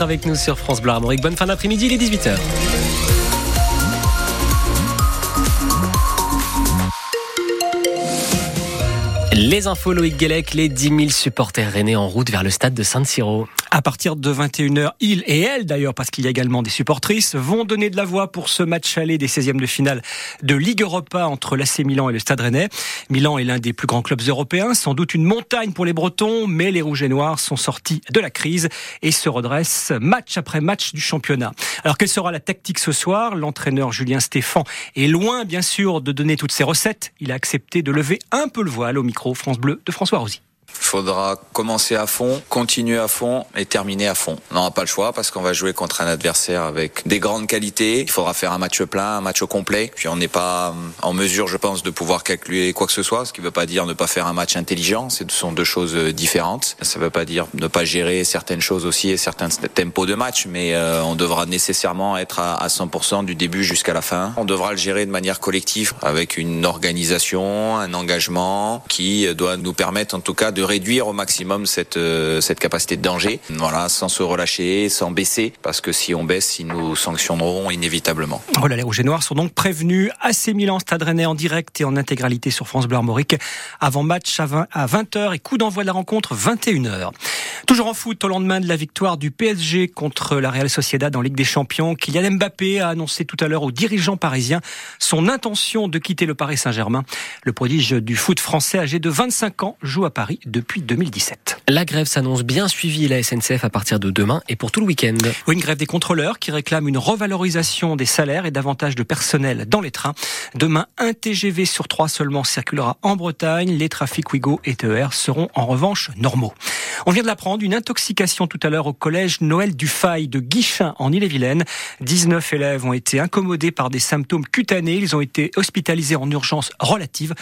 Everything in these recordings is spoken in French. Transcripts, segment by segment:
avec nous sur France Bleu Armorique. Bonne fin d'après-midi, il est 18h. Les infos Loïc Guélec, les 10 000 supporters rennais en route vers le stade de Saint-Siro. À partir de 21h, ils et elles d'ailleurs, parce qu'il y a également des supportrices, vont donner de la voix pour ce match aller des 16e de finale de Ligue Europa entre l'AC Milan et le Stade Rennais. Milan est l'un des plus grands clubs européens, sans doute une montagne pour les Bretons, mais les Rouges et Noirs sont sortis de la crise et se redressent match après match du championnat. Alors quelle sera la tactique ce soir? L'entraîneur Julien Stéphan est loin bien sûr de donner toutes ses recettes. Il a accepté de lever un peu le voile au micro France Bleu de François Rosy. Il faudra commencer à fond, continuer à fond et terminer à fond. On n'aura pas le choix parce qu'on va jouer contre un adversaire avec des grandes qualités. Il faudra faire un match plein, un match complet. Puis on n'est pas euh, en mesure, je pense, de pouvoir calculer quoi que ce soit, ce qui ne veut pas dire ne pas faire un match intelligent. Ce sont deux choses euh, différentes. Ça ne veut pas dire ne pas gérer certaines choses aussi et certains tempos de match, mais euh, on devra nécessairement être à 100% du début jusqu'à la fin. On devra le gérer de manière collective avec une organisation, un engagement qui doit nous permettre en tout cas de réduire au maximum cette euh, cette capacité de danger. Voilà, sans se relâcher, sans baisser, parce que si on baisse, ils nous sanctionneront inévitablement. Voilà, les Rouges et Noirs sont donc prévenus. AC Milan, Stade Rennais en direct et en intégralité sur France Bleu Armorique. Avant match à 20, à 20h et coup d'envoi de la rencontre 21h. Toujours en foot, au lendemain de la victoire du PSG contre la Real Sociedad en Ligue des Champions, Kylian Mbappé a annoncé tout à l'heure aux dirigeants parisiens son intention de quitter le Paris Saint-Germain. Le prodige du foot français âgé de 25 ans joue à Paris depuis 2017. La grève s'annonce bien suivie la SNCF à partir de demain et pour tout le week-end. une grève des contrôleurs qui réclament une revalorisation des salaires et davantage de personnel dans les trains. Demain, un TGV sur trois seulement circulera en Bretagne. Les trafics Ouigo et TER seront en revanche normaux. On vient de l'apprendre, une intoxication tout à l'heure au collège Noël du Faille de Guichin en Ille-et-Vilaine. 19 élèves ont été incommodés par des symptômes cutanés. Ils ont été hospitalisés en urgence relative.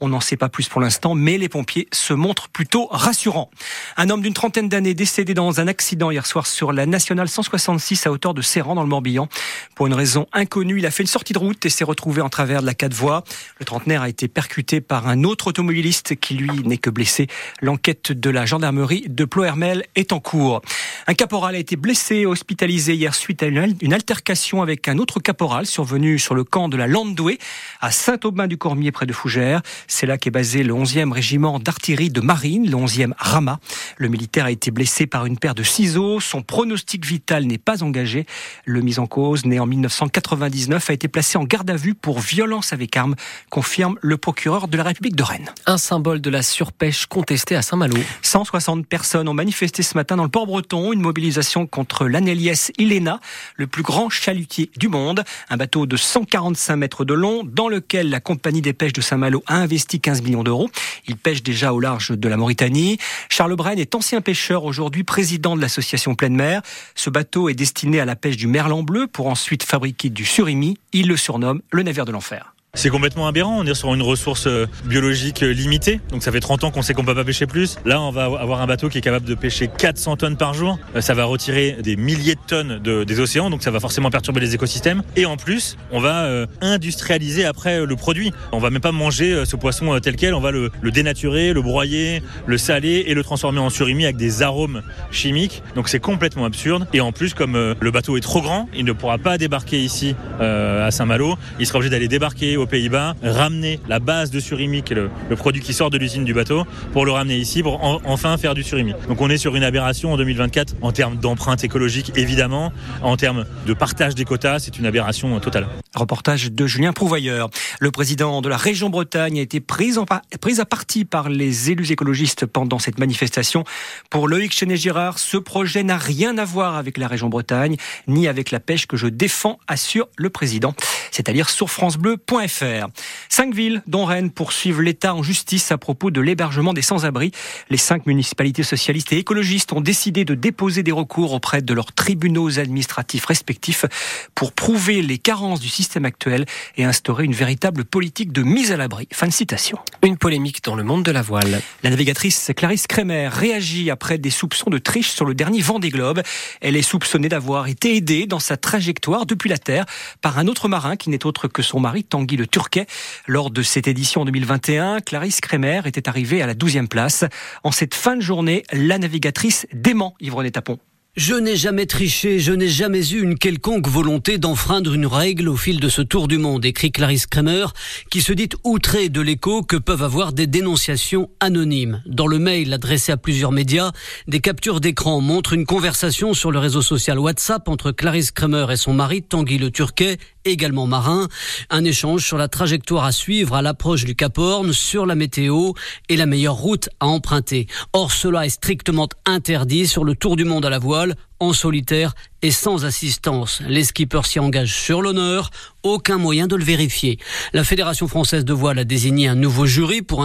On n'en sait pas plus pour l'instant, mais les pompiers se montrent plutôt rassurants. Un homme d'une trentaine d'années décédé dans un accident hier soir sur la nationale 166 à hauteur de Serran dans le Morbihan. Pour une raison inconnue, il a fait une sortie de route et s'est retrouvé en travers de la quatre voies. Le trentenaire a été percuté par un autre automobiliste qui lui n'est que blessé. L'enquête de la gendarmerie de Plohermel est en cours. Un caporal a été blessé, hospitalisé hier suite à une altercation avec un autre caporal survenu sur le camp de la Landoué à Saint-Aubin-du-Cormier près de Fougères. C'est là qu'est basé le 11e régiment d'artillerie de marine, le 11e Rama. Le militaire a été blessé par une paire de ciseaux. Son pronostic vital n'est pas engagé. Le mis en cause, né en 1999, a été placé en garde à vue pour violence avec arme, confirme le procureur de la République de Rennes. Un symbole de la surpêche contestée à Saint-Malo. 160 personnes ont manifesté ce matin dans le port breton mobilisation contre l'Anelies Ilena, le plus grand chalutier du monde, un bateau de 145 mètres de long dans lequel la compagnie des pêches de Saint-Malo a investi 15 millions d'euros. Il pêche déjà au large de la Mauritanie. Charles Brenne est ancien pêcheur, aujourd'hui président de l'association Pleine Mer. Ce bateau est destiné à la pêche du merlan bleu pour ensuite fabriquer du surimi. Il le surnomme le navire de l'enfer. C'est complètement aberrant. On est sur une ressource euh, biologique euh, limitée. Donc ça fait 30 ans qu'on sait qu'on peut pas pêcher plus. Là, on va avoir un bateau qui est capable de pêcher 400 tonnes par jour. Euh, ça va retirer des milliers de tonnes de, des océans. Donc ça va forcément perturber les écosystèmes. Et en plus, on va industrialiser après le produit. On va même pas manger ce poisson tel quel. On va le, le, dénaturer, le broyer, le saler et le transformer en surimi avec des arômes chimiques. Donc c'est complètement absurde. Et en plus, comme le bateau est trop grand, il ne pourra pas débarquer ici à Saint-Malo. Il sera obligé d'aller débarquer au Pays-Bas, ramener la base de surimi, qui est le, produit qui sort de l'usine du bateau, pour le ramener ici, pour enfin faire du surimi. Donc on est sur une aberration en 2024 en termes d'empreinte écologique, évidemment, en termes de partage des quotas, c'est une aberration totale. Reportage de Julien Prouvailleur. Le président de la région Bretagne a été pris, en, pris à partie par les élus écologistes pendant cette manifestation. Pour Loïc Chenet-Girard, ce projet n'a rien à voir avec la région Bretagne, ni avec la pêche que je défends, assure le président. C'est à dire sur francebleu.fr. Cinq villes, dont Rennes, poursuivent l'État en justice à propos de l'hébergement des sans-abri. Les cinq municipalités socialistes et écologistes ont décidé de déposer des recours auprès de leurs tribunaux administratifs respectifs pour prouver les carences du système actuel et instaurer une véritable politique de mise à l'abri. Fin de citation. Une polémique dans le monde de la voile. La navigatrice Clarisse Kremer réagit après des soupçons de triche sur le dernier Vendée Globe. Elle est soupçonnée d'avoir été aidée dans sa trajectoire depuis la Terre par un autre marin qui n'est autre que son mari Tanguy Le Turquet. Lors de cette édition 2021, Clarisse Kremer était arrivée à la 12e place. En cette fin de journée, la navigatrice dément Yvonne Tapon. Je n'ai jamais triché, je n'ai jamais eu une quelconque volonté d'enfreindre une règle au fil de ce tour du monde, écrit Clarisse Kramer, qui se dit outrée de l'écho que peuvent avoir des dénonciations anonymes. Dans le mail adressé à plusieurs médias, des captures d'écran montrent une conversation sur le réseau social WhatsApp entre Clarisse Kramer et son mari Tanguy Le Turquet, également marin. Un échange sur la trajectoire à suivre à l'approche du Cap Horn, sur la météo et la meilleure route à emprunter. Or, cela est strictement interdit sur le tour du monde à la voile en solitaire et sans assistance. Les skippers s'y engagent sur l'honneur, aucun moyen de le vérifier. La Fédération française de voile a désigné un nouveau jury pour un